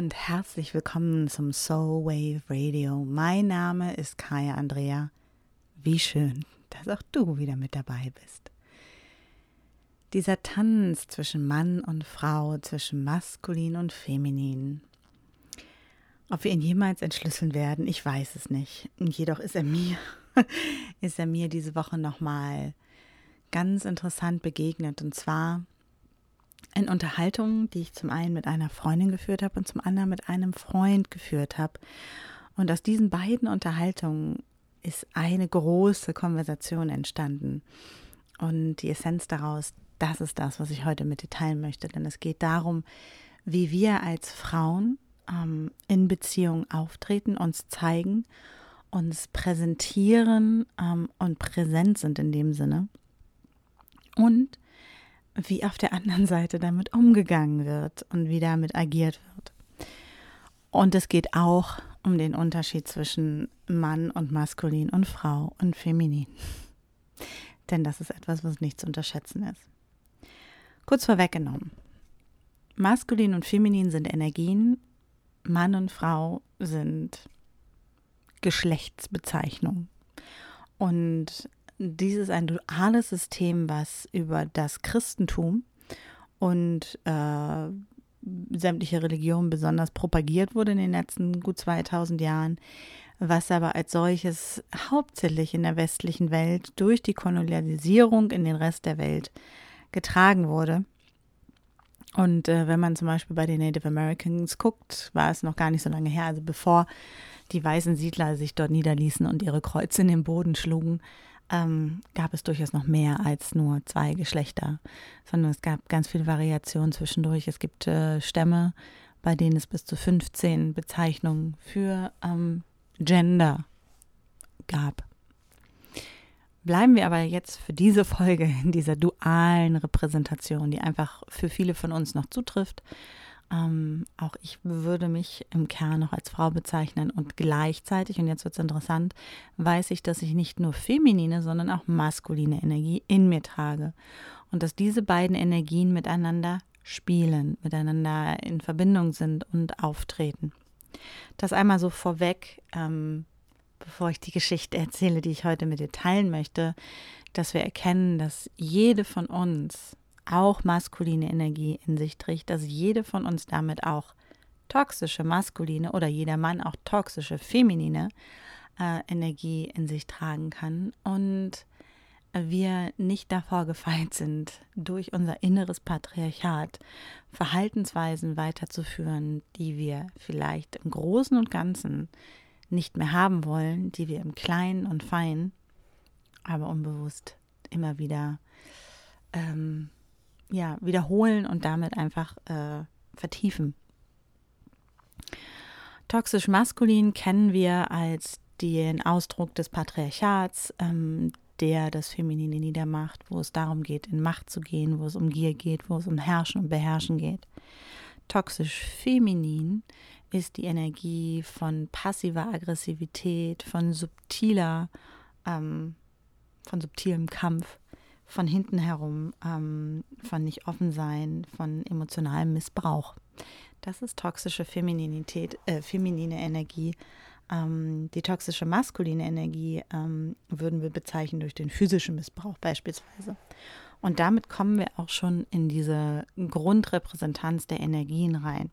Und herzlich willkommen zum Soul Wave Radio. Mein Name ist Kaya Andrea. Wie schön, dass auch du wieder mit dabei bist. Dieser Tanz zwischen Mann und Frau, zwischen maskulin und feminin. Ob wir ihn jemals entschlüsseln werden, ich weiß es nicht. Jedoch ist er mir, ist er mir diese Woche nochmal ganz interessant begegnet. Und zwar in Unterhaltungen, die ich zum einen mit einer Freundin geführt habe und zum anderen mit einem Freund geführt habe. Und aus diesen beiden Unterhaltungen ist eine große Konversation entstanden. Und die Essenz daraus, das ist das, was ich heute mit dir teilen möchte. Denn es geht darum, wie wir als Frauen ähm, in Beziehungen auftreten, uns zeigen, uns präsentieren ähm, und präsent sind in dem Sinne. Und wie auf der anderen Seite damit umgegangen wird und wie damit agiert wird. Und es geht auch um den Unterschied zwischen Mann und Maskulin und Frau und Feminin. Denn das ist etwas, was nicht zu unterschätzen ist. Kurz vorweggenommen. Maskulin und Feminin sind Energien, Mann und Frau sind Geschlechtsbezeichnungen. Und dies ist ein duales System, was über das Christentum und äh, sämtliche Religionen besonders propagiert wurde in den letzten gut 2000 Jahren, was aber als solches hauptsächlich in der westlichen Welt durch die Kolonialisierung in den Rest der Welt getragen wurde. Und äh, wenn man zum Beispiel bei den Native Americans guckt, war es noch gar nicht so lange her, also bevor die weißen Siedler sich dort niederließen und ihre Kreuze in den Boden schlugen, ähm, gab es durchaus noch mehr als nur zwei Geschlechter, sondern es gab ganz viel Variation zwischendurch. Es gibt äh, Stämme, bei denen es bis zu 15 Bezeichnungen für ähm, Gender gab. Bleiben wir aber jetzt für diese Folge in dieser dualen Repräsentation, die einfach für viele von uns noch zutrifft ähm, auch ich würde mich im Kern noch als Frau bezeichnen und gleichzeitig, und jetzt wird es interessant, weiß ich, dass ich nicht nur feminine, sondern auch maskuline Energie in mir trage. Und dass diese beiden Energien miteinander spielen, miteinander in Verbindung sind und auftreten. Das einmal so vorweg, ähm, bevor ich die Geschichte erzähle, die ich heute mit dir teilen möchte, dass wir erkennen, dass jede von uns auch maskuline Energie in sich trägt, dass jede von uns damit auch toxische maskuline oder jeder Mann auch toxische feminine äh, Energie in sich tragen kann und wir nicht davor gefeit sind, durch unser inneres Patriarchat Verhaltensweisen weiterzuführen, die wir vielleicht im Großen und Ganzen nicht mehr haben wollen, die wir im Kleinen und Feinen, aber unbewusst immer wieder ähm, ja, wiederholen und damit einfach äh, vertiefen. Toxisch maskulin kennen wir als den Ausdruck des Patriarchats, ähm, der das Feminine niedermacht, wo es darum geht, in Macht zu gehen, wo es um Gier geht, wo es um Herrschen und Beherrschen geht. Toxisch feminin ist die Energie von passiver Aggressivität, von subtiler, ähm, von subtilem Kampf, von hinten herum, ähm, von nicht offen sein, von emotionalem Missbrauch. Das ist toxische Femininität, äh, feminine Energie. Ähm, die toxische maskuline Energie ähm, würden wir bezeichnen durch den physischen Missbrauch beispielsweise. Und damit kommen wir auch schon in diese Grundrepräsentanz der Energien rein.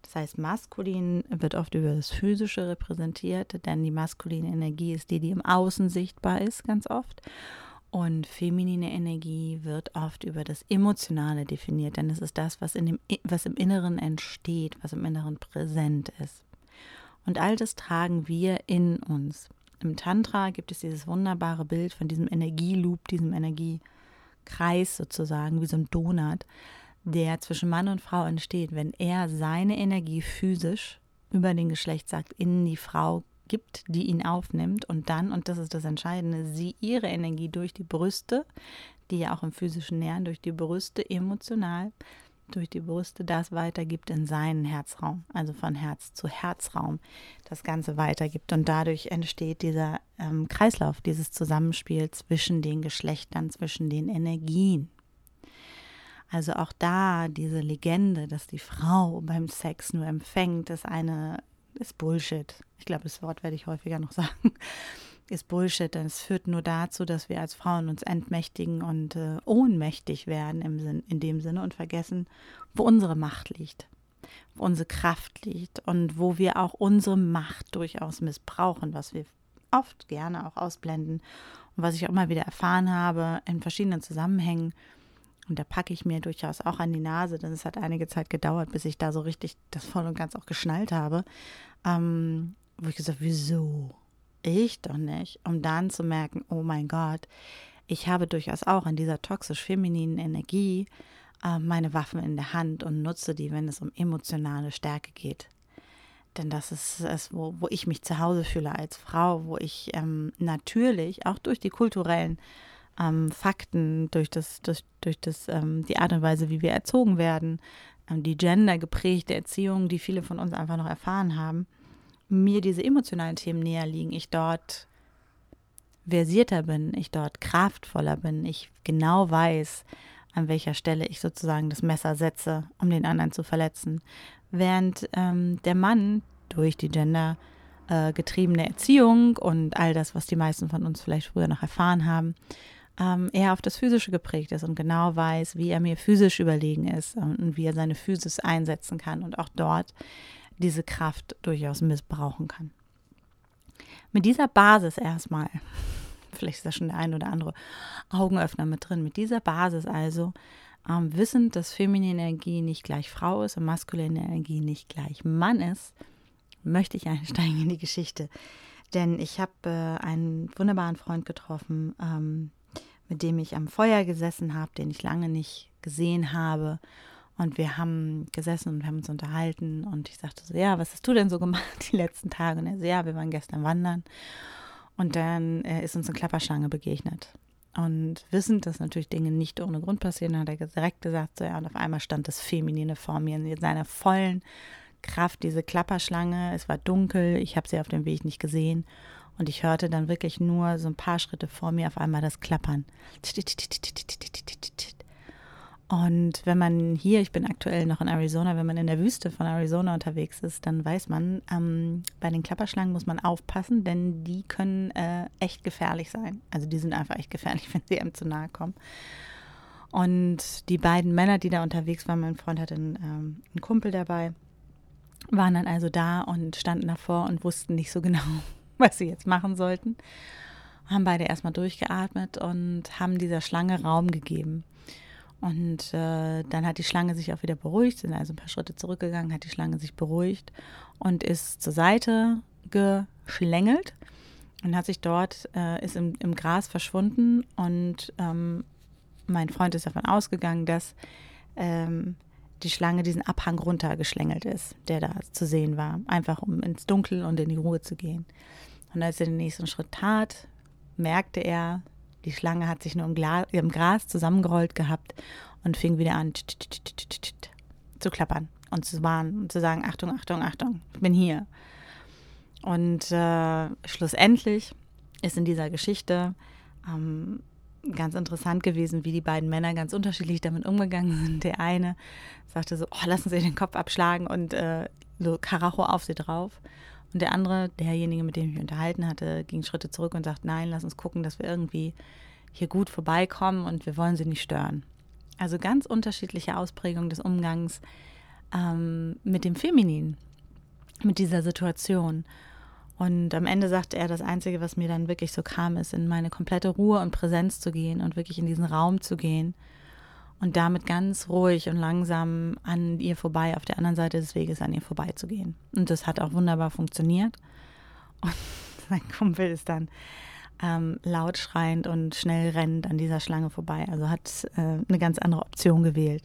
Das heißt, maskulin wird oft über das Physische repräsentiert, denn die maskuline Energie ist die, die im Außen sichtbar ist, ganz oft. Und feminine Energie wird oft über das Emotionale definiert, denn es ist das, was, in dem, was im Inneren entsteht, was im Inneren präsent ist. Und all das tragen wir in uns. Im Tantra gibt es dieses wunderbare Bild von diesem Energieloop, diesem Energiekreis sozusagen, wie so ein Donut, der zwischen Mann und Frau entsteht, wenn er seine Energie physisch über den Geschlechtsakt in die Frau gibt, die ihn aufnimmt und dann, und das ist das Entscheidende, sie ihre Energie durch die Brüste, die ja auch im physischen nähern, durch die Brüste emotional, durch die Brüste das weitergibt in seinen Herzraum, also von Herz zu Herzraum das Ganze weitergibt. Und dadurch entsteht dieser ähm, Kreislauf, dieses Zusammenspiel zwischen den Geschlechtern, zwischen den Energien. Also auch da diese Legende, dass die Frau beim Sex nur empfängt, ist eine, ist Bullshit. Ich glaube, das Wort werde ich häufiger noch sagen. Ist Bullshit, denn es führt nur dazu, dass wir als Frauen uns entmächtigen und äh, ohnmächtig werden im Sinn, in dem Sinne und vergessen, wo unsere Macht liegt, wo unsere Kraft liegt und wo wir auch unsere Macht durchaus missbrauchen, was wir oft gerne auch ausblenden und was ich auch immer wieder erfahren habe in verschiedenen Zusammenhängen. Und da packe ich mir durchaus auch an die Nase, denn es hat einige Zeit gedauert, bis ich da so richtig das voll und ganz auch geschnallt habe. Ähm, wo ich gesagt, wieso? Ich doch nicht. Um dann zu merken, oh mein Gott, ich habe durchaus auch in dieser toxisch-femininen Energie äh, meine Waffen in der Hand und nutze die, wenn es um emotionale Stärke geht. Denn das ist es, wo, wo ich mich zu Hause fühle als Frau, wo ich ähm, natürlich auch durch die kulturellen ähm, Fakten, durch das, durch, durch das, ähm, die Art und Weise, wie wir erzogen werden, ähm, die gendergeprägte Erziehung, die viele von uns einfach noch erfahren haben, mir diese emotionalen Themen näher liegen, ich dort versierter bin, ich dort kraftvoller bin, ich genau weiß, an welcher Stelle ich sozusagen das Messer setze, um den anderen zu verletzen, während ähm, der Mann durch die Gender äh, Erziehung und all das, was die meisten von uns vielleicht früher noch erfahren haben, ähm, eher auf das Physische geprägt ist und genau weiß, wie er mir physisch überlegen ist und wie er seine Physis einsetzen kann und auch dort diese Kraft durchaus missbrauchen kann. Mit dieser Basis erstmal, vielleicht ist da schon der ein oder andere Augenöffner mit drin, mit dieser Basis also, ähm, wissend, dass feminine Energie nicht gleich Frau ist und maskuline Energie nicht gleich Mann ist, möchte ich einsteigen in die Geschichte. Denn ich habe äh, einen wunderbaren Freund getroffen, ähm, mit dem ich am Feuer gesessen habe, den ich lange nicht gesehen habe. Und wir haben gesessen und wir haben uns unterhalten. Und ich sagte so, ja, was hast du denn so gemacht die letzten Tage? Und er so, ja, wir waren gestern wandern. Und dann äh, ist uns eine Klapperschlange begegnet. Und wissend, dass natürlich Dinge nicht ohne Grund passieren, hat er direkt gesagt, so ja, und auf einmal stand das Feminine vor mir in seiner vollen Kraft, diese Klapperschlange. Es war dunkel, ich habe sie auf dem Weg nicht gesehen. Und ich hörte dann wirklich nur so ein paar Schritte vor mir auf einmal das Klappern. Und wenn man hier, ich bin aktuell noch in Arizona, wenn man in der Wüste von Arizona unterwegs ist, dann weiß man, ähm, bei den Klapperschlangen muss man aufpassen, denn die können äh, echt gefährlich sein. Also die sind einfach echt gefährlich, wenn sie einem zu nahe kommen. Und die beiden Männer, die da unterwegs waren, mein Freund hatte einen, ähm, einen Kumpel dabei, waren dann also da und standen davor und wussten nicht so genau, was sie jetzt machen sollten. Haben beide erstmal durchgeatmet und haben dieser Schlange Raum gegeben. Und äh, dann hat die Schlange sich auch wieder beruhigt, sind also ein paar Schritte zurückgegangen, hat die Schlange sich beruhigt und ist zur Seite geschlängelt und hat sich dort, äh, ist im, im Gras verschwunden. Und ähm, mein Freund ist davon ausgegangen, dass ähm, die Schlange diesen Abhang runtergeschlängelt ist, der da zu sehen war, einfach um ins Dunkel und in die Ruhe zu gehen. Und als er den nächsten Schritt tat, merkte er, die Schlange hat sich nur im, Glas, im Gras zusammengerollt gehabt und fing wieder an zu klappern und zu warnen und zu sagen, Achtung, Achtung, Achtung, ich bin hier. Und äh, schlussendlich ist in dieser Geschichte ähm, ganz interessant gewesen, wie die beiden Männer ganz unterschiedlich damit umgegangen sind. Der eine sagte so, oh, lassen Sie den Kopf abschlagen und äh, so Karacho auf sie drauf. Und der andere, derjenige, mit dem ich mich unterhalten hatte, ging Schritte zurück und sagt, nein, lass uns gucken, dass wir irgendwie hier gut vorbeikommen und wir wollen sie nicht stören. Also ganz unterschiedliche Ausprägungen des Umgangs ähm, mit dem Feminin, mit dieser Situation. Und am Ende sagte er, das Einzige, was mir dann wirklich so kam, ist, in meine komplette Ruhe und Präsenz zu gehen und wirklich in diesen Raum zu gehen und damit ganz ruhig und langsam an ihr vorbei, auf der anderen Seite des Weges an ihr vorbeizugehen. Und das hat auch wunderbar funktioniert. Und sein Kumpel ist dann ähm, laut schreiend und schnell rennend an dieser Schlange vorbei. Also hat äh, eine ganz andere Option gewählt.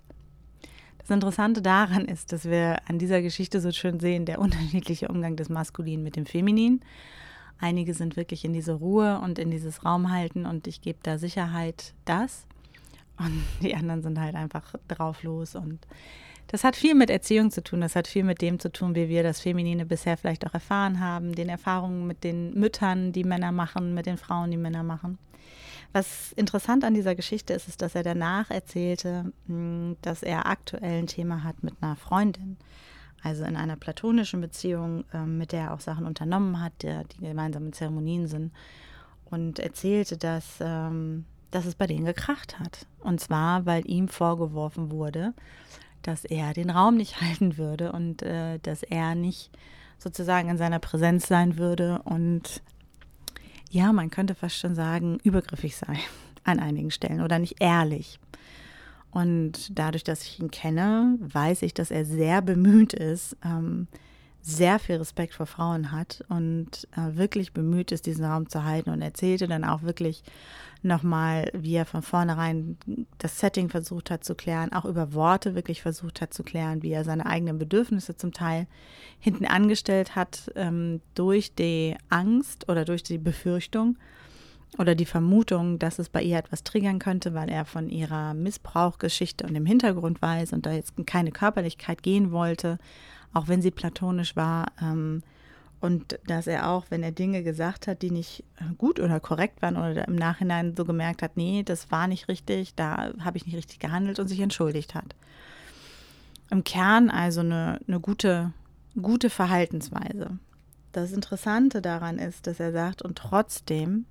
Das Interessante daran ist, dass wir an dieser Geschichte so schön sehen, der unterschiedliche Umgang des Maskulinen mit dem Feminin. Einige sind wirklich in diese Ruhe und in dieses Raumhalten und ich gebe da Sicherheit das. Und die anderen sind halt einfach drauf los. Und das hat viel mit Erziehung zu tun. Das hat viel mit dem zu tun, wie wir das Feminine bisher vielleicht auch erfahren haben, den Erfahrungen mit den Müttern, die Männer machen, mit den Frauen, die Männer machen. Was interessant an dieser Geschichte ist, ist, dass er danach erzählte, hm, dass er aktuell ein Thema hat mit einer Freundin. Also in einer platonischen Beziehung, ähm, mit der er auch Sachen unternommen hat, die gemeinsamen Zeremonien sind. Und erzählte, dass, ähm, dass es bei denen gekracht hat. Und zwar, weil ihm vorgeworfen wurde, dass er den Raum nicht halten würde und äh, dass er nicht sozusagen in seiner Präsenz sein würde und ja, man könnte fast schon sagen, übergriffig sei an einigen Stellen oder nicht ehrlich. Und dadurch, dass ich ihn kenne, weiß ich, dass er sehr bemüht ist, ähm, sehr viel Respekt vor Frauen hat und äh, wirklich bemüht ist, diesen Raum zu halten und erzählte dann auch wirklich nochmal, wie er von vornherein das Setting versucht hat zu klären, auch über Worte wirklich versucht hat zu klären, wie er seine eigenen Bedürfnisse zum Teil hinten angestellt hat ähm, durch die Angst oder durch die Befürchtung oder die Vermutung, dass es bei ihr etwas triggern könnte, weil er von ihrer Missbrauchgeschichte und dem Hintergrund weiß und da jetzt keine Körperlichkeit gehen wollte, auch wenn sie platonisch war. Ähm, und dass er auch, wenn er Dinge gesagt hat, die nicht äh, gut oder korrekt waren oder im Nachhinein so gemerkt hat, nee, das war nicht richtig, da habe ich nicht richtig gehandelt und sich entschuldigt hat. Im Kern also eine, eine gute, gute Verhaltensweise. Das Interessante daran ist, dass er sagt, und trotzdem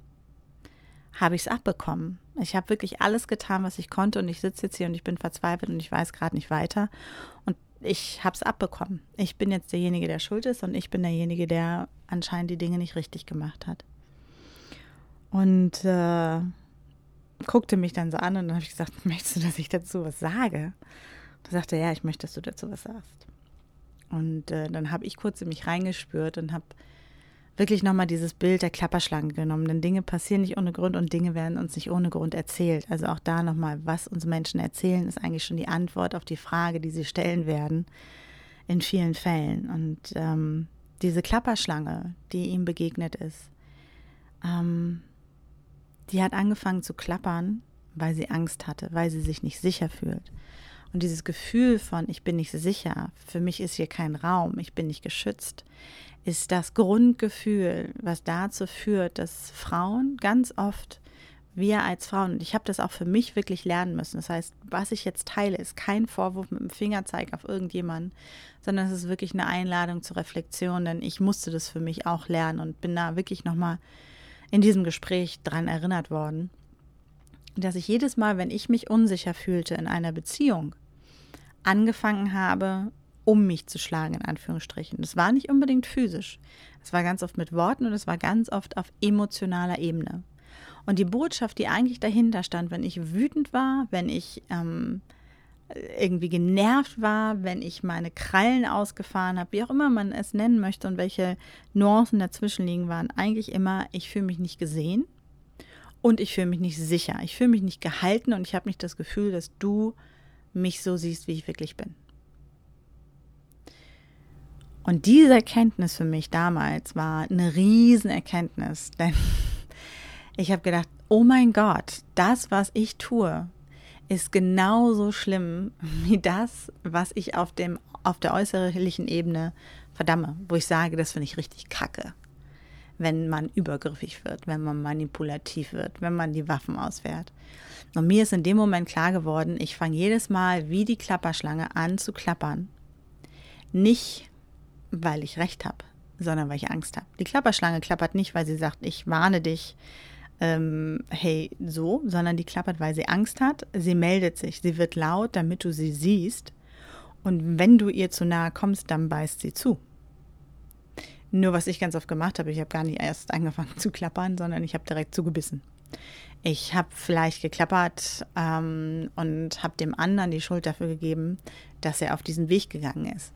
habe ich es abbekommen. Ich habe wirklich alles getan, was ich konnte und ich sitze jetzt hier und ich bin verzweifelt und ich weiß gerade nicht weiter. Und ich habe es abbekommen. Ich bin jetzt derjenige, der schuld ist und ich bin derjenige, der anscheinend die Dinge nicht richtig gemacht hat. Und äh, guckte mich dann so an und dann habe ich gesagt, möchtest du, dass ich dazu was sage? Da sagte er, ja, ich möchte, dass du dazu was sagst. Und äh, dann habe ich kurz in mich reingespürt und habe wirklich nochmal dieses Bild der Klapperschlange genommen. Denn Dinge passieren nicht ohne Grund und Dinge werden uns nicht ohne Grund erzählt. Also auch da nochmal, was uns Menschen erzählen, ist eigentlich schon die Antwort auf die Frage, die sie stellen werden, in vielen Fällen. Und ähm, diese Klapperschlange, die ihm begegnet ist, ähm, die hat angefangen zu klappern, weil sie Angst hatte, weil sie sich nicht sicher fühlt. Und dieses Gefühl von, ich bin nicht sicher, für mich ist hier kein Raum, ich bin nicht geschützt, ist das Grundgefühl, was dazu führt, dass Frauen ganz oft, wir als Frauen, und ich habe das auch für mich wirklich lernen müssen, das heißt, was ich jetzt teile, ist kein Vorwurf mit dem Fingerzeig auf irgendjemanden, sondern es ist wirklich eine Einladung zur Reflexion, denn ich musste das für mich auch lernen und bin da wirklich nochmal in diesem Gespräch dran erinnert worden, dass ich jedes Mal, wenn ich mich unsicher fühlte in einer Beziehung, angefangen habe, um mich zu schlagen, in Anführungsstrichen. Das war nicht unbedingt physisch. Es war ganz oft mit Worten und es war ganz oft auf emotionaler Ebene. Und die Botschaft, die eigentlich dahinter stand, wenn ich wütend war, wenn ich ähm, irgendwie genervt war, wenn ich meine Krallen ausgefahren habe, wie auch immer man es nennen möchte und welche Nuancen dazwischen liegen, waren eigentlich immer, ich fühle mich nicht gesehen und ich fühle mich nicht sicher. Ich fühle mich nicht gehalten und ich habe nicht das Gefühl, dass du mich so siehst, wie ich wirklich bin. Und diese Erkenntnis für mich damals war eine Riesenerkenntnis, denn ich habe gedacht, oh mein Gott, das, was ich tue, ist genauso schlimm wie das, was ich auf, dem, auf der äußerlichen Ebene verdamme, wo ich sage, das finde ich richtig kacke. Wenn man übergriffig wird, wenn man manipulativ wird, wenn man die Waffen auswehrt. Und mir ist in dem Moment klar geworden, ich fange jedes Mal wie die Klapperschlange an zu klappern. Nicht weil ich recht habe, sondern weil ich Angst habe. Die Klapperschlange klappert nicht, weil sie sagt, ich warne dich, ähm, hey, so, sondern die klappert, weil sie Angst hat. Sie meldet sich, sie wird laut, damit du sie siehst. Und wenn du ihr zu nahe kommst, dann beißt sie zu. Nur was ich ganz oft gemacht habe, ich habe gar nicht erst angefangen zu klappern, sondern ich habe direkt zugebissen. Ich habe vielleicht geklappert ähm, und habe dem anderen die Schuld dafür gegeben, dass er auf diesen Weg gegangen ist.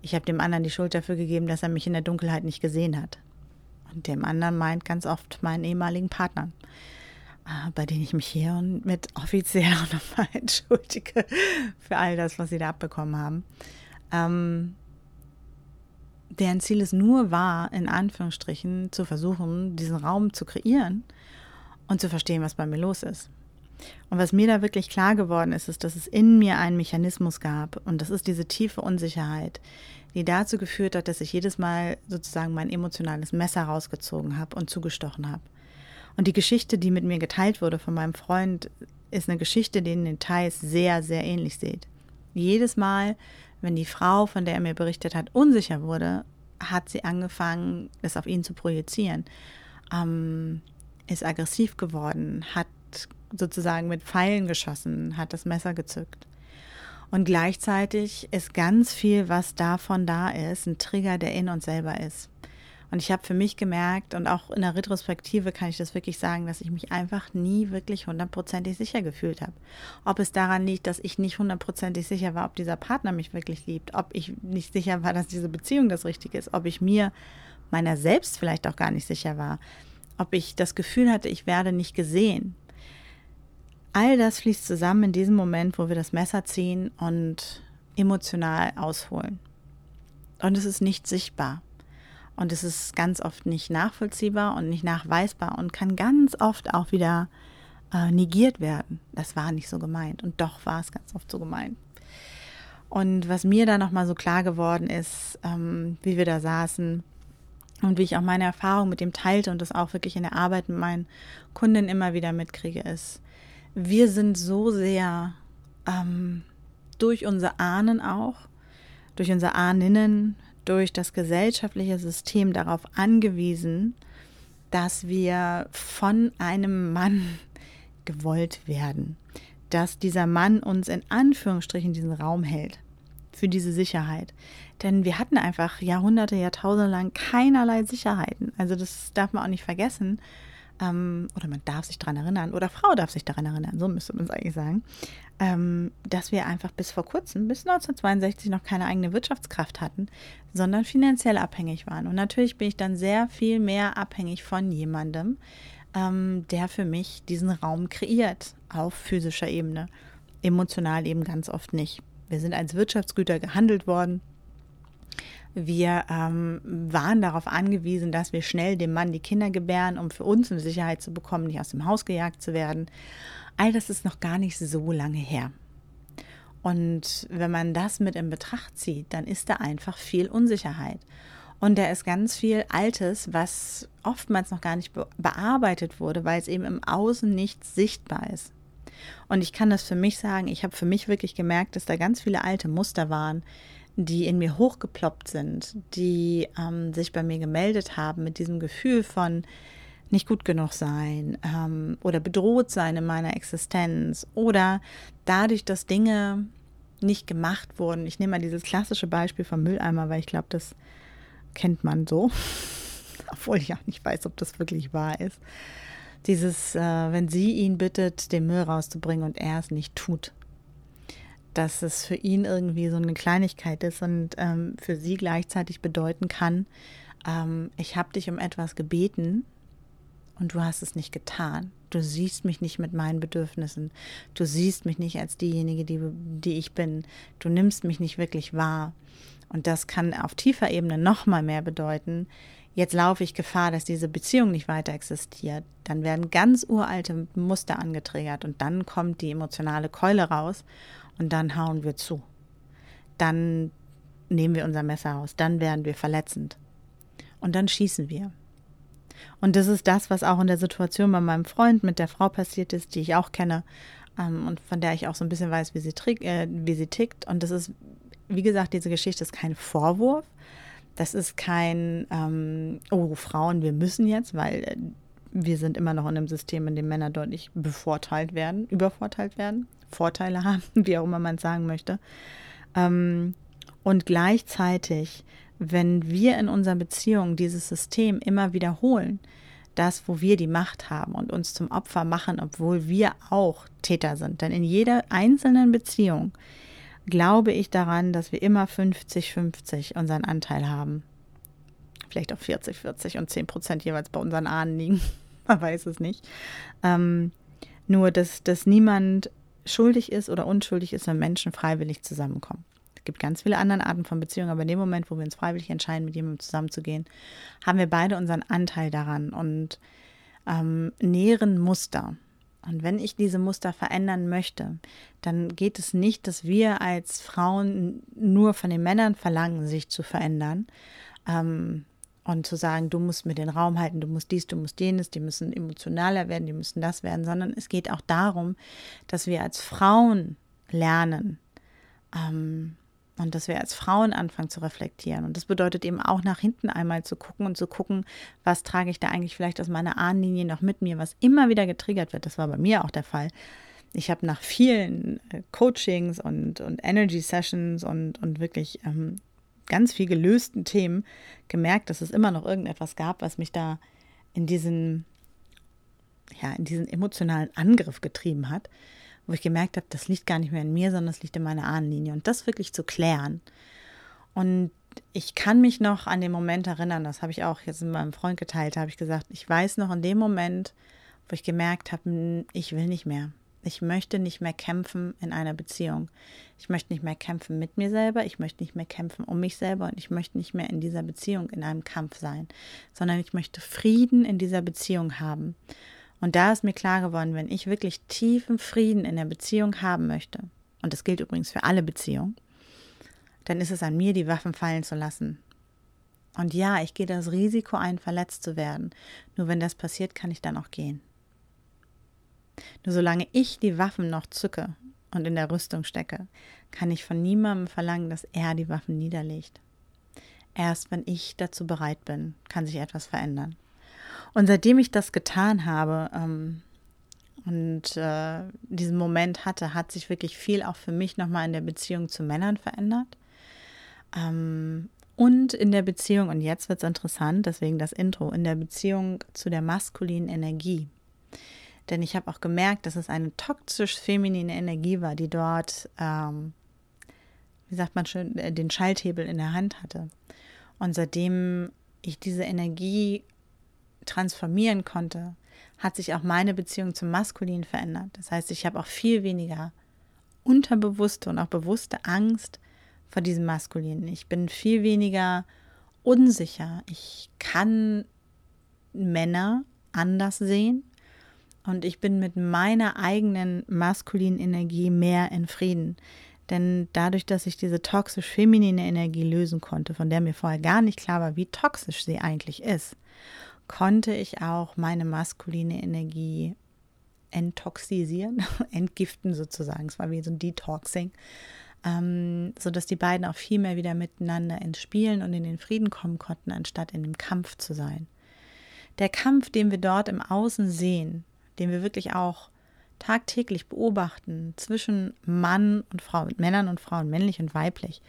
Ich habe dem anderen die Schuld dafür gegeben, dass er mich in der Dunkelheit nicht gesehen hat. Und dem anderen meint ganz oft meinen ehemaligen Partner, äh, bei denen ich mich hier und mit offiziell auch nochmal entschuldige für all das, was sie da abbekommen haben. Ähm, deren Ziel es nur war, in Anführungsstrichen zu versuchen, diesen Raum zu kreieren und zu verstehen, was bei mir los ist. Und was mir da wirklich klar geworden ist, ist, dass es in mir einen Mechanismus gab und das ist diese tiefe Unsicherheit, die dazu geführt hat, dass ich jedes Mal sozusagen mein emotionales Messer rausgezogen habe und zugestochen habe. Und die Geschichte, die mit mir geteilt wurde von meinem Freund, ist eine Geschichte, die in den Details sehr, sehr ähnlich sieht. Jedes Mal, wenn die Frau, von der er mir berichtet hat, unsicher wurde, hat sie angefangen, es auf ihn zu projizieren. Ähm, ist aggressiv geworden, hat sozusagen mit Pfeilen geschossen, hat das Messer gezückt. Und gleichzeitig ist ganz viel, was davon da ist, ein Trigger, der in uns selber ist. Und ich habe für mich gemerkt, und auch in der Retrospektive kann ich das wirklich sagen, dass ich mich einfach nie wirklich hundertprozentig sicher gefühlt habe. Ob es daran liegt, dass ich nicht hundertprozentig sicher war, ob dieser Partner mich wirklich liebt, ob ich nicht sicher war, dass diese Beziehung das Richtige ist, ob ich mir meiner selbst vielleicht auch gar nicht sicher war, ob ich das Gefühl hatte, ich werde nicht gesehen. All das fließt zusammen in diesem Moment, wo wir das Messer ziehen und emotional ausholen. Und es ist nicht sichtbar. Und es ist ganz oft nicht nachvollziehbar und nicht nachweisbar und kann ganz oft auch wieder äh, negiert werden. Das war nicht so gemeint. Und doch war es ganz oft so gemeint. Und was mir da nochmal so klar geworden ist, ähm, wie wir da saßen und wie ich auch meine Erfahrung mit dem teilte und das auch wirklich in der Arbeit mit meinen Kunden immer wieder mitkriege, ist, wir sind so sehr ähm, durch unsere Ahnen auch, durch unsere Ahninnen, durch das gesellschaftliche System darauf angewiesen, dass wir von einem Mann gewollt werden, dass dieser Mann uns in Anführungsstrichen diesen Raum hält für diese Sicherheit. Denn wir hatten einfach Jahrhunderte, Jahrtausende lang keinerlei Sicherheiten. Also das darf man auch nicht vergessen ähm, oder man darf sich daran erinnern, oder Frau darf sich daran erinnern, so müsste man es eigentlich sagen, ähm, dass wir einfach bis vor kurzem, bis 1962 noch keine eigene Wirtschaftskraft hatten, sondern finanziell abhängig waren. Und natürlich bin ich dann sehr viel mehr abhängig von jemandem, ähm, der für mich diesen Raum kreiert, auf physischer Ebene, emotional eben ganz oft nicht. Wir sind als Wirtschaftsgüter gehandelt worden wir ähm, waren darauf angewiesen, dass wir schnell dem Mann die Kinder gebären, um für uns eine Sicherheit zu bekommen, nicht aus dem Haus gejagt zu werden. All das ist noch gar nicht so lange her. Und wenn man das mit in Betracht zieht, dann ist da einfach viel Unsicherheit. Und da ist ganz viel Altes, was oftmals noch gar nicht be bearbeitet wurde, weil es eben im Außen nicht sichtbar ist. Und ich kann das für mich sagen, ich habe für mich wirklich gemerkt, dass da ganz viele alte Muster waren, die in mir hochgeploppt sind, die ähm, sich bei mir gemeldet haben mit diesem Gefühl von nicht gut genug sein ähm, oder bedroht sein in meiner Existenz oder dadurch, dass Dinge nicht gemacht wurden. Ich nehme mal dieses klassische Beispiel vom Mülleimer, weil ich glaube, das kennt man so, obwohl ich auch nicht weiß, ob das wirklich wahr ist. Dieses, äh, wenn sie ihn bittet, den Müll rauszubringen und er es nicht tut dass es für ihn irgendwie so eine Kleinigkeit ist und ähm, für sie gleichzeitig bedeuten kann, ähm, ich habe dich um etwas gebeten und du hast es nicht getan. Du siehst mich nicht mit meinen Bedürfnissen. Du siehst mich nicht als diejenige, die, die ich bin. Du nimmst mich nicht wirklich wahr. Und das kann auf tiefer Ebene noch mal mehr bedeuten. Jetzt laufe ich Gefahr, dass diese Beziehung nicht weiter existiert. Dann werden ganz uralte Muster angetriggert und dann kommt die emotionale Keule raus und dann hauen wir zu. Dann nehmen wir unser Messer aus, dann werden wir verletzend und dann schießen wir. Und das ist das, was auch in der Situation bei meinem Freund mit der Frau passiert ist, die ich auch kenne ähm, und von der ich auch so ein bisschen weiß, wie sie, äh, wie sie tickt. Und das ist, wie gesagt, diese Geschichte ist kein Vorwurf. Das ist kein, ähm, oh, Frauen, wir müssen jetzt, weil äh, wir sind immer noch in einem System, in dem Männer deutlich bevorteilt werden, übervorteilt werden. Vorteile haben, wie auch immer man es sagen möchte. Ähm, und gleichzeitig, wenn wir in unserer Beziehung dieses System immer wiederholen, das, wo wir die Macht haben und uns zum Opfer machen, obwohl wir auch Täter sind. Denn in jeder einzelnen Beziehung glaube ich daran, dass wir immer 50-50 unseren Anteil haben. Vielleicht auch 40-40 und 10 Prozent jeweils bei unseren Ahnen liegen. Man weiß es nicht. Ähm, nur, dass, dass niemand schuldig ist oder unschuldig ist, wenn Menschen freiwillig zusammenkommen. Es gibt ganz viele andere Arten von Beziehungen, aber in dem Moment, wo wir uns freiwillig entscheiden, mit jemandem zusammenzugehen, haben wir beide unseren Anteil daran und ähm, nähren Muster. Und wenn ich diese Muster verändern möchte, dann geht es nicht, dass wir als Frauen nur von den Männern verlangen, sich zu verändern ähm, und zu sagen, du musst mir den Raum halten, du musst dies, du musst jenes, die müssen emotionaler werden, die müssen das werden, sondern es geht auch darum, dass wir als Frauen lernen ähm, und dass wir als Frauen anfangen zu reflektieren. Und das bedeutet eben auch nach hinten einmal zu gucken und zu gucken, was trage ich da eigentlich vielleicht aus meiner Ahnenlinie noch mit mir, was immer wieder getriggert wird. Das war bei mir auch der Fall. Ich habe nach vielen äh, Coachings und, und Energy Sessions und, und wirklich ähm, ganz viel gelösten Themen gemerkt, dass es immer noch irgendetwas gab, was mich da in diesen, ja, in diesen emotionalen Angriff getrieben hat, wo ich gemerkt habe, das liegt gar nicht mehr in mir, sondern es liegt in meiner Ahnenlinie. Und das wirklich zu klären. Und ich kann mich noch an den Moment erinnern, das habe ich auch jetzt mit meinem Freund geteilt, habe ich gesagt, ich weiß noch in dem Moment, wo ich gemerkt habe, ich will nicht mehr. Ich möchte nicht mehr kämpfen in einer Beziehung. Ich möchte nicht mehr kämpfen mit mir selber, ich möchte nicht mehr kämpfen um mich selber und ich möchte nicht mehr in dieser Beziehung in einem Kampf sein, sondern ich möchte Frieden in dieser Beziehung haben. Und da ist mir klar geworden, wenn ich wirklich tiefen Frieden in der Beziehung haben möchte, und das gilt übrigens für alle Beziehungen, dann ist es an mir, die Waffen fallen zu lassen. Und ja, ich gehe das Risiko ein, verletzt zu werden. Nur wenn das passiert, kann ich dann auch gehen. Nur solange ich die Waffen noch zücke und in der Rüstung stecke, kann ich von niemandem verlangen, dass er die Waffen niederlegt. Erst wenn ich dazu bereit bin, kann sich etwas verändern. Und seitdem ich das getan habe ähm, und äh, diesen Moment hatte, hat sich wirklich viel auch für mich nochmal in der Beziehung zu Männern verändert. Ähm, und in der Beziehung, und jetzt wird es interessant, deswegen das Intro, in der Beziehung zu der maskulinen Energie. Denn ich habe auch gemerkt, dass es eine toxisch-feminine Energie war, die dort, ähm, wie sagt man schön, äh, den Schalthebel in der Hand hatte. Und seitdem ich diese Energie transformieren konnte, hat sich auch meine Beziehung zum Maskulin verändert. Das heißt, ich habe auch viel weniger unterbewusste und auch bewusste Angst vor diesem Maskulinen. Ich bin viel weniger unsicher. Ich kann Männer anders sehen und ich bin mit meiner eigenen maskulinen Energie mehr in Frieden. Denn dadurch, dass ich diese toxisch-feminine Energie lösen konnte, von der mir vorher gar nicht klar war, wie toxisch sie eigentlich ist, konnte ich auch meine maskuline Energie enttoxisieren, entgiften sozusagen. Es war wie so ein Detoxing, ähm, sodass die beiden auch viel mehr wieder miteinander ins Spielen und in den Frieden kommen konnten, anstatt in dem Kampf zu sein. Der Kampf, den wir dort im Außen sehen, den wir wirklich auch tagtäglich beobachten zwischen Mann und Frau, Männern und Frauen, männlich und weiblich.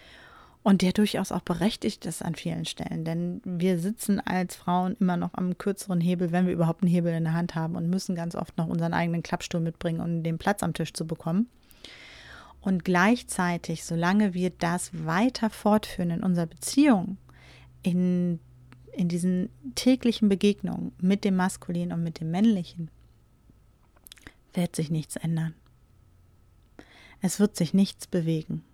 Und der durchaus auch berechtigt ist an vielen Stellen, denn wir sitzen als Frauen immer noch am kürzeren Hebel, wenn wir überhaupt einen Hebel in der Hand haben und müssen ganz oft noch unseren eigenen Klappstuhl mitbringen, um den Platz am Tisch zu bekommen. Und gleichzeitig, solange wir das weiter fortführen in unserer Beziehung, in, in diesen täglichen Begegnungen mit dem Maskulinen und mit dem Männlichen, wird sich nichts ändern. Es wird sich nichts bewegen.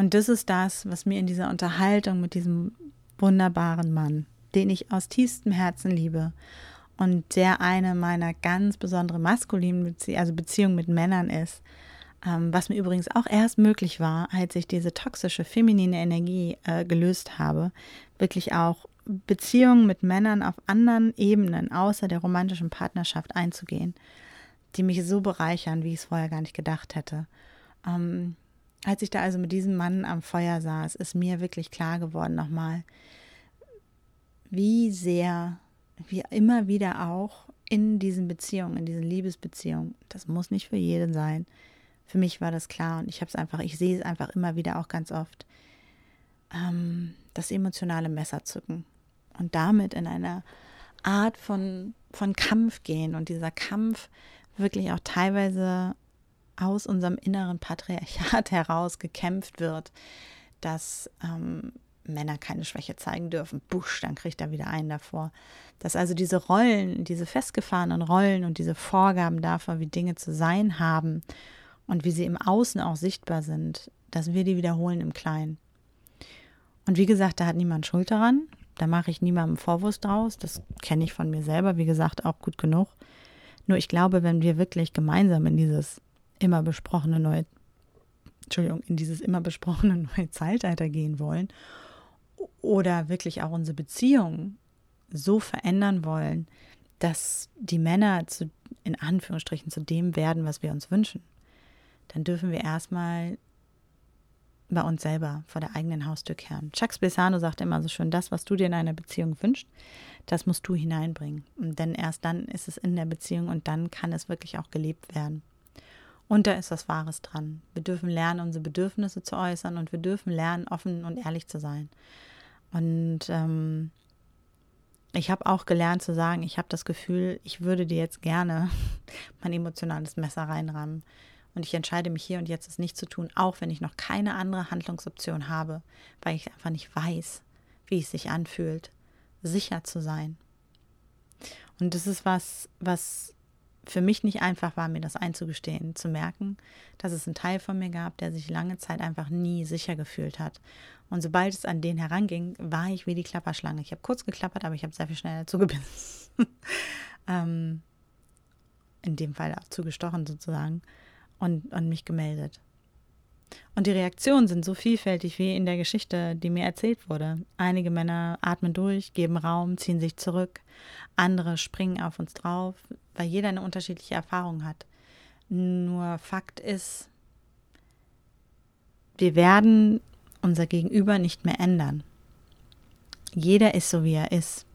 Und das ist das, was mir in dieser Unterhaltung mit diesem wunderbaren Mann, den ich aus tiefstem Herzen liebe und der eine meiner ganz besonderen maskulinen Bezie also Beziehungen mit Männern ist, ähm, was mir übrigens auch erst möglich war, als ich diese toxische feminine Energie äh, gelöst habe, wirklich auch Beziehungen mit Männern auf anderen Ebenen außer der romantischen Partnerschaft einzugehen, die mich so bereichern, wie ich es vorher gar nicht gedacht hätte. Ähm, als ich da also mit diesem Mann am Feuer saß, ist mir wirklich klar geworden nochmal, wie sehr wir immer wieder auch in diesen Beziehungen, in diesen Liebesbeziehungen, das muss nicht für jeden sein. Für mich war das klar und ich habe es einfach, ich sehe es einfach immer wieder auch ganz oft, ähm, das emotionale Messer zücken und damit in einer Art von, von Kampf gehen und dieser Kampf wirklich auch teilweise aus unserem inneren Patriarchat heraus gekämpft wird, dass ähm, Männer keine Schwäche zeigen dürfen. Busch, dann kriegt er wieder einen davor. Dass also diese Rollen, diese festgefahrenen Rollen und diese Vorgaben davon, wie Dinge zu sein haben und wie sie im Außen auch sichtbar sind, dass wir die wiederholen im Kleinen. Und wie gesagt, da hat niemand Schuld daran. Da mache ich niemandem Vorwurf draus. Das kenne ich von mir selber, wie gesagt, auch gut genug. Nur ich glaube, wenn wir wirklich gemeinsam in dieses immer besprochene neue, Entschuldigung, in dieses immer besprochene neue Zeitalter gehen wollen oder wirklich auch unsere Beziehung so verändern wollen, dass die Männer zu, in Anführungsstrichen zu dem werden, was wir uns wünschen, dann dürfen wir erstmal bei uns selber vor der eigenen Haustür kehren. Chuck Spesano sagt immer so schön, das, was du dir in einer Beziehung wünschst, das musst du hineinbringen. Denn erst dann ist es in der Beziehung und dann kann es wirklich auch gelebt werden. Und da ist was Wahres dran. Wir dürfen lernen, unsere Bedürfnisse zu äußern und wir dürfen lernen, offen und ehrlich zu sein. Und ähm, ich habe auch gelernt zu sagen, ich habe das Gefühl, ich würde dir jetzt gerne mein emotionales Messer reinrammen. Und ich entscheide mich hier und jetzt es nicht zu tun, auch wenn ich noch keine andere Handlungsoption habe, weil ich einfach nicht weiß, wie es sich anfühlt, sicher zu sein. Und das ist was, was für mich nicht einfach war, mir das einzugestehen, zu merken, dass es einen Teil von mir gab, der sich lange Zeit einfach nie sicher gefühlt hat. Und sobald es an den heranging, war ich wie die Klapperschlange. Ich habe kurz geklappert, aber ich habe sehr viel schneller zugebissen. ähm, in dem Fall auch zugestochen sozusagen und, und mich gemeldet. Und die Reaktionen sind so vielfältig wie in der Geschichte, die mir erzählt wurde. Einige Männer atmen durch, geben Raum, ziehen sich zurück. Andere springen auf uns drauf, weil jeder eine unterschiedliche Erfahrung hat. Nur Fakt ist, wir werden unser Gegenüber nicht mehr ändern. Jeder ist so, wie er ist.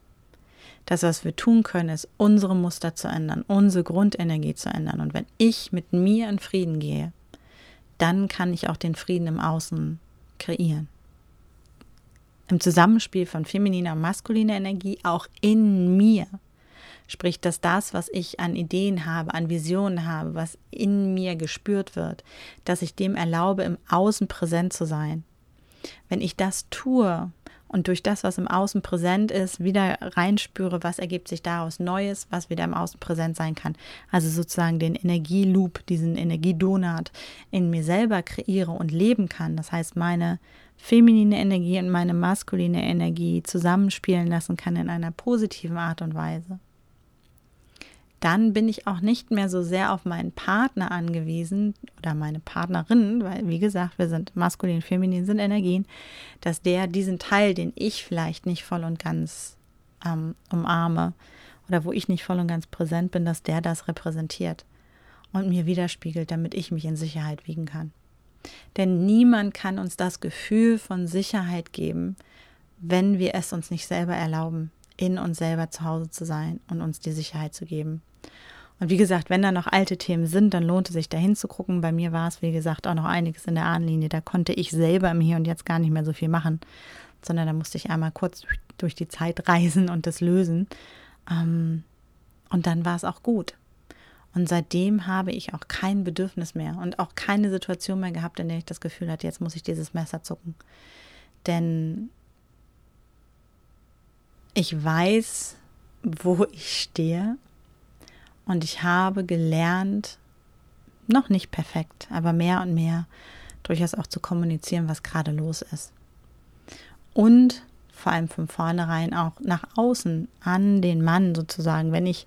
Das, was wir tun können, ist, unsere Muster zu ändern, unsere Grundenergie zu ändern. Und wenn ich mit mir in Frieden gehe, dann kann ich auch den Frieden im Außen kreieren. Im Zusammenspiel von femininer und maskuliner Energie, auch in mir. Sprich, dass das, was ich an Ideen habe, an Visionen habe, was in mir gespürt wird, dass ich dem erlaube, im Außen präsent zu sein. Wenn ich das tue, und durch das, was im Außen präsent ist, wieder reinspüre, was ergibt sich daraus Neues, was wieder im Außen präsent sein kann. Also sozusagen den Energieloop, diesen Energiedonut in mir selber kreiere und leben kann. Das heißt, meine feminine Energie und meine maskuline Energie zusammenspielen lassen kann in einer positiven Art und Weise dann bin ich auch nicht mehr so sehr auf meinen Partner angewiesen oder meine Partnerin, weil wie gesagt, wir sind maskulin, feminin sind Energien, dass der diesen Teil, den ich vielleicht nicht voll und ganz ähm, umarme oder wo ich nicht voll und ganz präsent bin, dass der das repräsentiert und mir widerspiegelt, damit ich mich in Sicherheit wiegen kann. Denn niemand kann uns das Gefühl von Sicherheit geben, wenn wir es uns nicht selber erlauben, in uns selber zu Hause zu sein und uns die Sicherheit zu geben. Und wie gesagt, wenn da noch alte Themen sind, dann lohnt es sich da hinzugucken. Bei mir war es, wie gesagt, auch noch einiges in der Ahnenlinie. Da konnte ich selber im Hier und Jetzt gar nicht mehr so viel machen, sondern da musste ich einmal kurz durch die Zeit reisen und das lösen. Ähm, und dann war es auch gut. Und seitdem habe ich auch kein Bedürfnis mehr und auch keine Situation mehr gehabt, in der ich das Gefühl hatte, jetzt muss ich dieses Messer zucken. Denn ich weiß, wo ich stehe und ich habe gelernt, noch nicht perfekt, aber mehr und mehr durchaus auch zu kommunizieren, was gerade los ist. Und vor allem von vornherein auch nach außen an den Mann sozusagen, wenn ich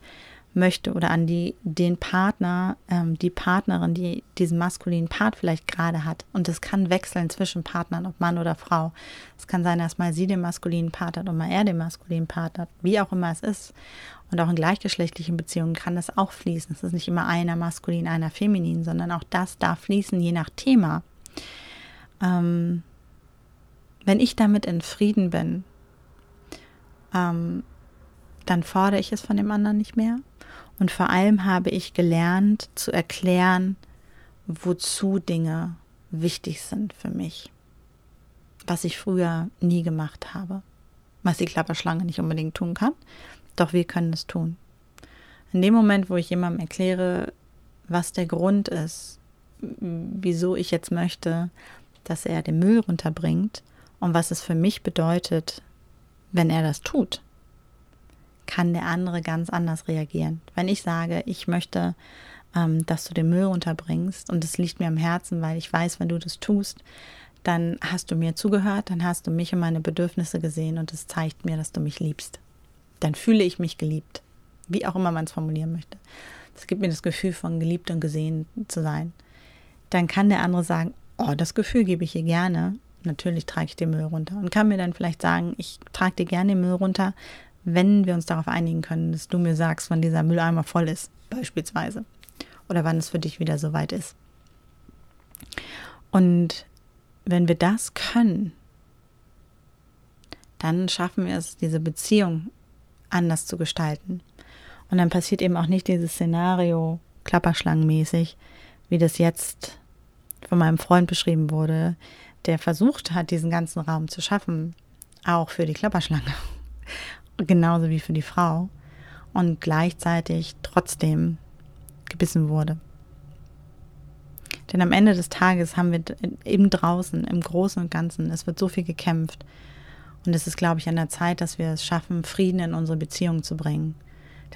möchte oder an die, den Partner, ähm, die Partnerin, die diesen maskulinen Part vielleicht gerade hat. Und es kann wechseln zwischen Partnern, ob Mann oder Frau. Es kann sein, dass mal sie den maskulinen Part hat und mal er den maskulinen Part hat, wie auch immer es ist. Und auch in gleichgeschlechtlichen Beziehungen kann das auch fließen. Es ist nicht immer einer maskulin, einer feminin, sondern auch das darf fließen, je nach Thema. Ähm, wenn ich damit in Frieden bin, ähm, dann fordere ich es von dem anderen nicht mehr. Und vor allem habe ich gelernt zu erklären, wozu Dinge wichtig sind für mich. Was ich früher nie gemacht habe. Was die Klapperschlange nicht unbedingt tun kann. Doch wir können es tun. In dem Moment, wo ich jemandem erkläre, was der Grund ist, wieso ich jetzt möchte, dass er den Müll runterbringt und was es für mich bedeutet, wenn er das tut, kann der andere ganz anders reagieren. Wenn ich sage, ich möchte, ähm, dass du den Müll runterbringst und es liegt mir am Herzen, weil ich weiß, wenn du das tust, dann hast du mir zugehört, dann hast du mich und meine Bedürfnisse gesehen und es zeigt mir, dass du mich liebst dann fühle ich mich geliebt. Wie auch immer man es formulieren möchte. Es gibt mir das Gefühl von geliebt und gesehen zu sein. Dann kann der andere sagen, oh, das Gefühl gebe ich ihr gerne, Natürlich trage ich den Müll runter und kann mir dann vielleicht sagen, ich trage dir gerne den Müll runter, wenn wir uns darauf einigen können, dass du mir sagst, wann dieser Mülleimer voll ist, beispielsweise. Oder wann es für dich wieder soweit ist. Und wenn wir das können, dann schaffen wir es, diese Beziehung anders zu gestalten. Und dann passiert eben auch nicht dieses Szenario klapperschlangenmäßig, wie das jetzt von meinem Freund beschrieben wurde, der versucht hat, diesen ganzen Raum zu schaffen, auch für die Klapperschlange, genauso wie für die Frau, und gleichzeitig trotzdem gebissen wurde. Denn am Ende des Tages haben wir eben draußen, im Großen und Ganzen, es wird so viel gekämpft. Und es ist, glaube ich, an der Zeit, dass wir es schaffen, Frieden in unsere Beziehung zu bringen.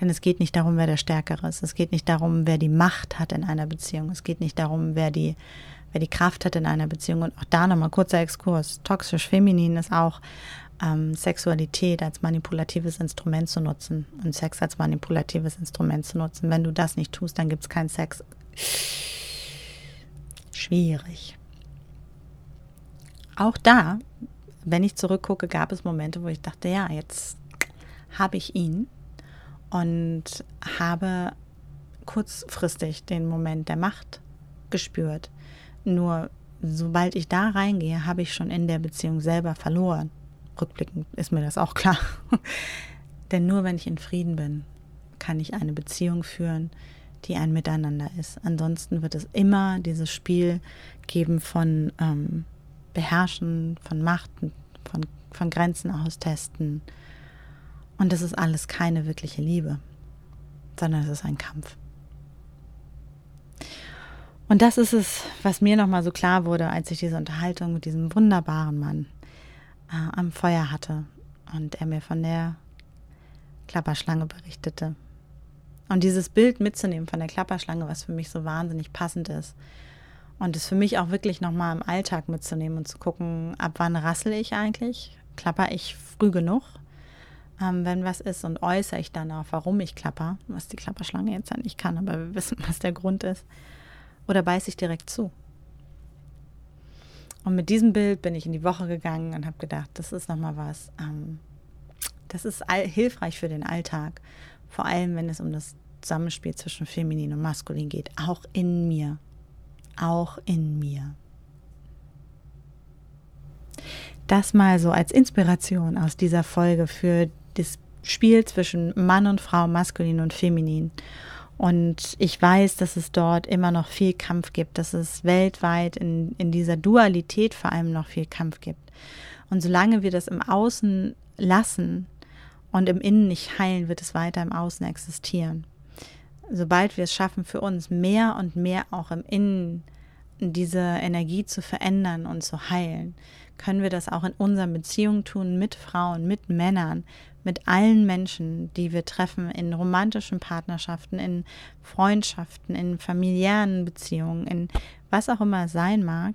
Denn es geht nicht darum, wer der Stärkere ist. Es geht nicht darum, wer die Macht hat in einer Beziehung. Es geht nicht darum, wer die, wer die Kraft hat in einer Beziehung. Und auch da nochmal kurzer Exkurs. Toxisch feminin ist auch ähm, Sexualität als manipulatives Instrument zu nutzen und Sex als manipulatives Instrument zu nutzen. Wenn du das nicht tust, dann gibt es keinen Sex. Schwierig. Auch da, wenn ich zurückgucke, gab es Momente, wo ich dachte, ja, jetzt habe ich ihn und habe kurzfristig den Moment der Macht gespürt. Nur sobald ich da reingehe, habe ich schon in der Beziehung selber verloren. Rückblickend ist mir das auch klar. Denn nur wenn ich in Frieden bin, kann ich eine Beziehung führen, die ein Miteinander ist. Ansonsten wird es immer dieses Spiel geben von ähm, Beherrschen, von Macht, von, von Grenzen austesten, und das ist alles keine wirkliche Liebe, sondern es ist ein Kampf. Und das ist es, was mir nochmal so klar wurde, als ich diese Unterhaltung mit diesem wunderbaren Mann äh, am Feuer hatte und er mir von der Klapperschlange berichtete. Und dieses Bild mitzunehmen von der Klapperschlange, was für mich so wahnsinnig passend ist. Und es für mich auch wirklich nochmal im Alltag mitzunehmen und zu gucken, ab wann rassel ich eigentlich? Klapper ich früh genug? ähm, wenn was ist und äußere ich dann auch, warum ich klapper, was die Klapperschlange jetzt halt nicht kann, aber wir wissen, was der Grund ist. Oder beiße ich direkt zu. Und mit diesem Bild bin ich in die Woche gegangen und habe gedacht, das ist nochmal was. Ähm, das ist hilfreich für den Alltag. Vor allem, wenn es um das Zusammenspiel zwischen Feminin und Maskulin geht. Auch in mir. Auch in mir. Das mal so als Inspiration aus dieser Folge für das Spiel zwischen Mann und Frau, maskulin und feminin. Und ich weiß, dass es dort immer noch viel Kampf gibt, dass es weltweit in, in dieser Dualität vor allem noch viel Kampf gibt. Und solange wir das im Außen lassen und im Innen nicht heilen, wird es weiter im Außen existieren. Sobald wir es schaffen, für uns mehr und mehr auch im Innen diese Energie zu verändern und zu heilen, können wir das auch in unseren Beziehungen tun mit Frauen, mit Männern, mit allen Menschen, die wir treffen, in romantischen Partnerschaften, in Freundschaften, in familiären Beziehungen, in was auch immer es sein mag,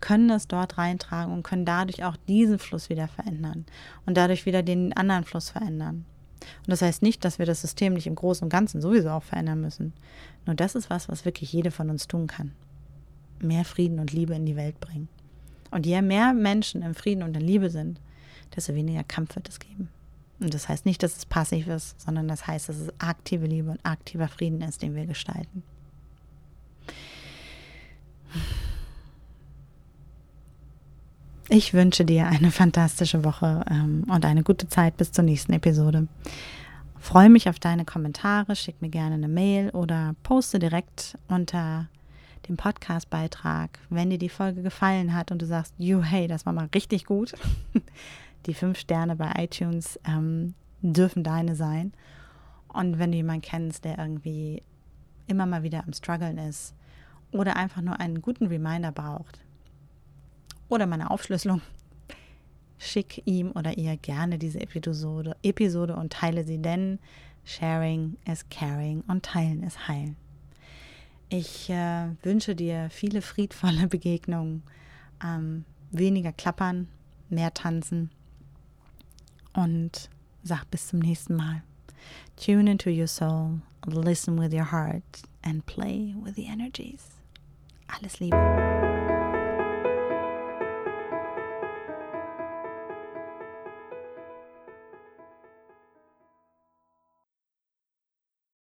können das dort reintragen und können dadurch auch diesen Fluss wieder verändern und dadurch wieder den anderen Fluss verändern. Und das heißt nicht, dass wir das System nicht im Großen und Ganzen sowieso auch verändern müssen. Nur das ist was, was wirklich jede von uns tun kann. Mehr Frieden und Liebe in die Welt bringen. Und je mehr Menschen im Frieden und in Liebe sind, desto weniger Kampf wird es geben. Und das heißt nicht, dass es passiv ist, sondern das heißt, dass es aktive Liebe und aktiver Frieden ist, den wir gestalten. Ich wünsche dir eine fantastische Woche ähm, und eine gute Zeit bis zur nächsten Episode. Freue mich auf deine Kommentare, schick mir gerne eine Mail oder poste direkt unter dem Podcast-Beitrag, wenn dir die Folge gefallen hat und du sagst, you, hey, das war mal richtig gut. Die fünf Sterne bei iTunes ähm, dürfen deine sein. Und wenn du jemanden kennst, der irgendwie immer mal wieder am Struggeln ist oder einfach nur einen guten Reminder braucht oder meine Aufschlüsselung, schick ihm oder ihr gerne diese Episode, Episode und teile sie, denn Sharing is Caring und Teilen ist Heilen. Ich äh, wünsche dir viele friedvolle Begegnungen, ähm, weniger klappern, mehr tanzen und sag bis zum nächsten Mal. Tune into your soul, listen with your heart and play with the energies. Alles Liebe.